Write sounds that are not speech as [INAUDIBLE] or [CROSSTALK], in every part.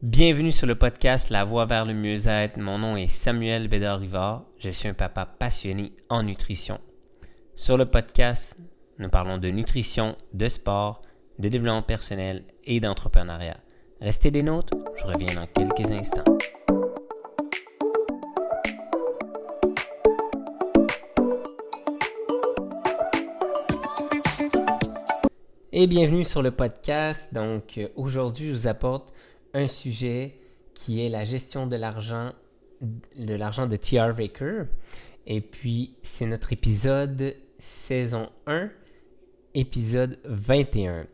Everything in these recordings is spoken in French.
Bienvenue sur le podcast La Voie vers le mieux-être. Mon nom est Samuel Bédard-Rivard. Je suis un papa passionné en nutrition. Sur le podcast, nous parlons de nutrition, de sport, de développement personnel et d'entrepreneuriat. Restez des nôtres, je reviens dans quelques instants. Et bienvenue sur le podcast. Donc aujourd'hui, je vous apporte un sujet qui est la gestion de l'argent, de l'argent de T.R. Baker. Et puis, c'est notre épisode saison 1, épisode 21.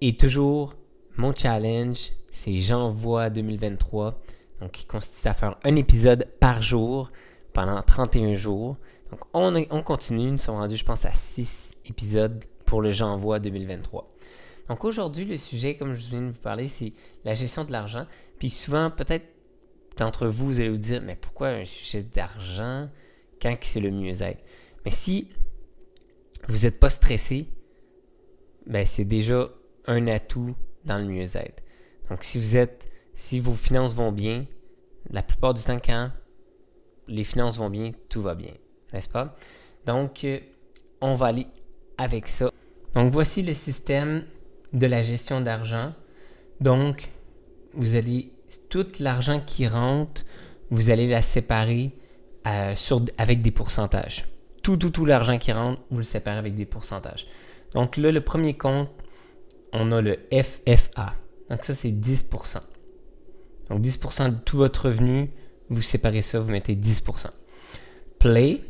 Et toujours, mon challenge, c'est J'envoie 2023. Donc, qui consiste à faire un épisode par jour pendant 31 jours. Donc, on, on continue. Nous sommes rendus, je pense, à 6 épisodes pour le J'envoie 2023. Donc aujourd'hui, le sujet, comme je viens de vous parler, c'est la gestion de l'argent. Puis souvent, peut-être d'entre vous, vous allez vous dire, mais pourquoi un sujet d'argent? Quand c'est le mieux-être? Mais si vous n'êtes pas stressé, ben c'est déjà un atout dans le mieux-être. Donc si vous êtes, si vos finances vont bien, la plupart du temps quand les finances vont bien, tout va bien, n'est-ce pas? Donc euh, on va aller avec ça. Donc voici le système de la gestion d'argent. Donc, vous allez, tout l'argent qui rentre, vous allez la séparer euh, avec des pourcentages. Tout, tout, tout l'argent qui rentre, vous le séparez avec des pourcentages. Donc là, le premier compte, on a le FFA. Donc ça, c'est 10%. Donc 10% de tout votre revenu, vous séparez ça, vous mettez 10%. Play,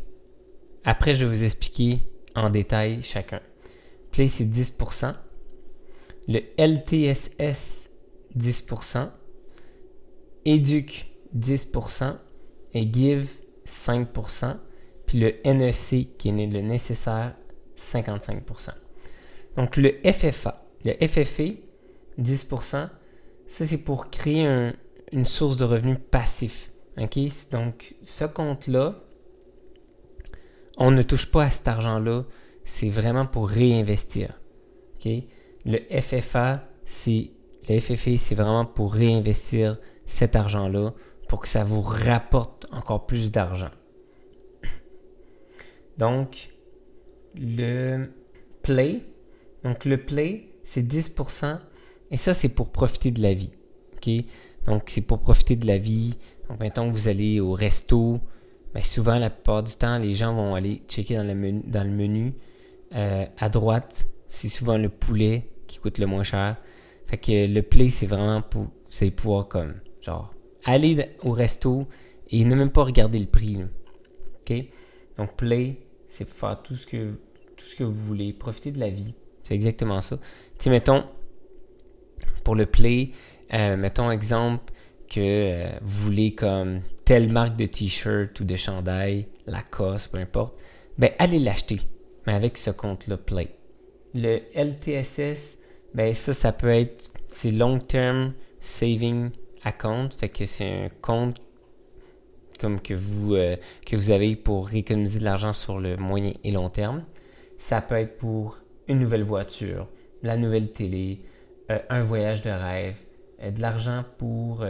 après, je vais vous expliquer en détail chacun. Play, c'est 10% le LTSS 10%, Educ 10% et Give 5%, puis le NEC qui est le nécessaire 55%. Donc le FFA, le FFA 10%, ça c'est pour créer une source de revenus passif. Donc ce compte-là, on ne touche pas à cet argent-là, c'est vraiment pour réinvestir. Le FFA, c'est le FFA, c'est vraiment pour réinvestir cet argent-là pour que ça vous rapporte encore plus d'argent. [COUGHS] Donc, le play, donc le play, c'est 10% et ça, c'est pour profiter de la vie. Donc, c'est pour profiter de la vie. Donc, maintenant que vous allez au resto, ben, souvent, la plupart du temps, les gens vont aller checker dans le menu. Dans le menu. Euh, à droite, c'est souvent le poulet qui coûte le moins cher. Fait que le play, c'est vraiment pour. C'est pouvoir comme. Genre, aller au resto et ne même pas regarder le prix. OK? Donc, play, c'est faire tout ce que, tout ce que vous voulez. Profiter de la vie. C'est exactement ça. Tu mettons, pour le play, euh, mettons exemple que euh, vous voulez comme telle marque de t-shirt ou de chandail, Lacoste, peu importe, ben allez l'acheter, mais avec ce compte-là Play. Le LTSS, ben ça, ça peut être, c'est Long Term Saving Account, fait que c'est un compte comme que vous, euh, que vous avez pour économiser de l'argent sur le moyen et long terme. Ça peut être pour une nouvelle voiture, la nouvelle télé, euh, un voyage de rêve, euh, de l'argent pour,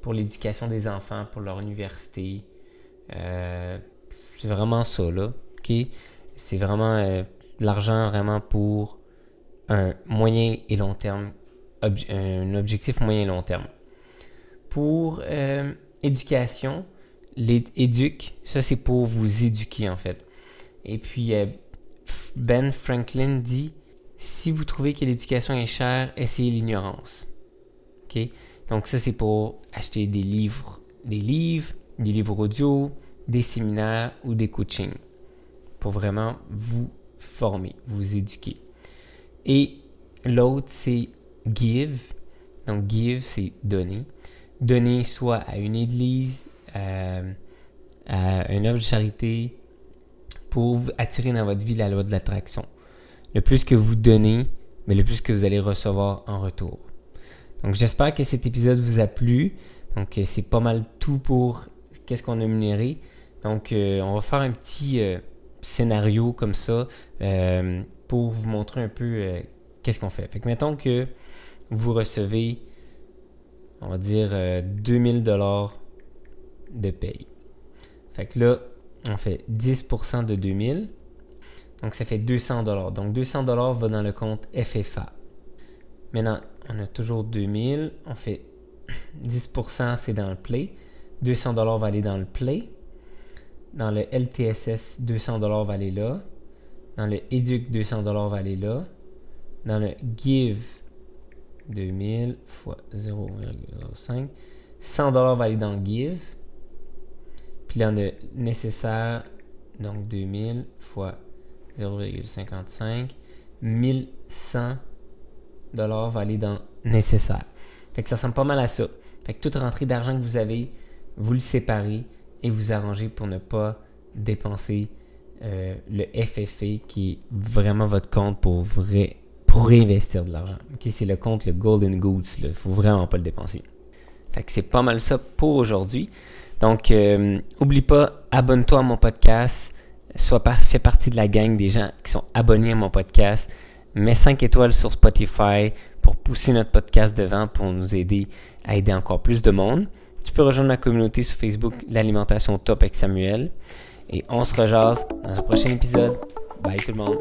pour l'éducation des enfants, pour leur université. c'est vraiment ça, là. OK? C'est vraiment l'argent vraiment pour un moyen et long terme, un objectif moyen et long terme. Pour euh, éducation, l'éduc, ça c'est pour vous éduquer en fait. Et puis euh, Ben Franklin dit si vous trouvez que l'éducation est chère, essayez l'ignorance. Ok, donc ça c'est pour acheter des livres, des livres, des livres audio, des séminaires ou des coachings pour vraiment vous former, vous éduquer. Et l'autre, c'est give. Donc, give, c'est donner. Donner soit à une église, euh, à une œuvre de charité, pour attirer dans votre vie la loi de l'attraction. Le plus que vous donnez, mais le plus que vous allez recevoir en retour. Donc, j'espère que cet épisode vous a plu. Donc, euh, c'est pas mal tout pour qu'est-ce qu'on a minéré. Donc, euh, on va faire un petit scénario comme ça pour vous montrer un peu euh, qu'est-ce qu'on fait. Fait que mettons que vous recevez, on va dire 2000 dollars de paye. Fait que là, on fait 10% de 2000. Donc ça fait 200 dollars. Donc 200 dollars va dans le compte FFA. Maintenant, on a toujours 2000. On fait [LAUGHS] 10% c'est dans le Play. 200 dollars va aller dans le Play. Dans le LTSS, 200 dollars va aller là. Dans le Educ, 200 dollars va aller là. Dans le Give, 2000 fois 0,05. 100 dollars va aller dans Give. Puis on a nécessaire, donc 2000 fois 0,55. 1100 dollars va aller dans nécessaire. Fait que ça ressemble pas mal à ça. Fait que toute rentrée d'argent que vous avez, vous le séparez et vous arrangez pour ne pas dépenser euh, le FFA qui est vraiment votre compte pour vrai réinvestir de l'argent. c'est le compte le Golden Goods. Il faut vraiment pas le dépenser. Fait que c'est pas mal ça pour aujourd'hui. Donc, euh, oublie pas, abonne-toi à mon podcast. Sois fais partie de la gang des gens qui sont abonnés à mon podcast. Mets 5 étoiles sur Spotify pour pousser notre podcast devant, pour nous aider à aider encore plus de monde. Tu peux rejoindre ma communauté sur Facebook, l'alimentation top avec Samuel. Et on se rejase dans un prochain épisode. Bye tout le monde.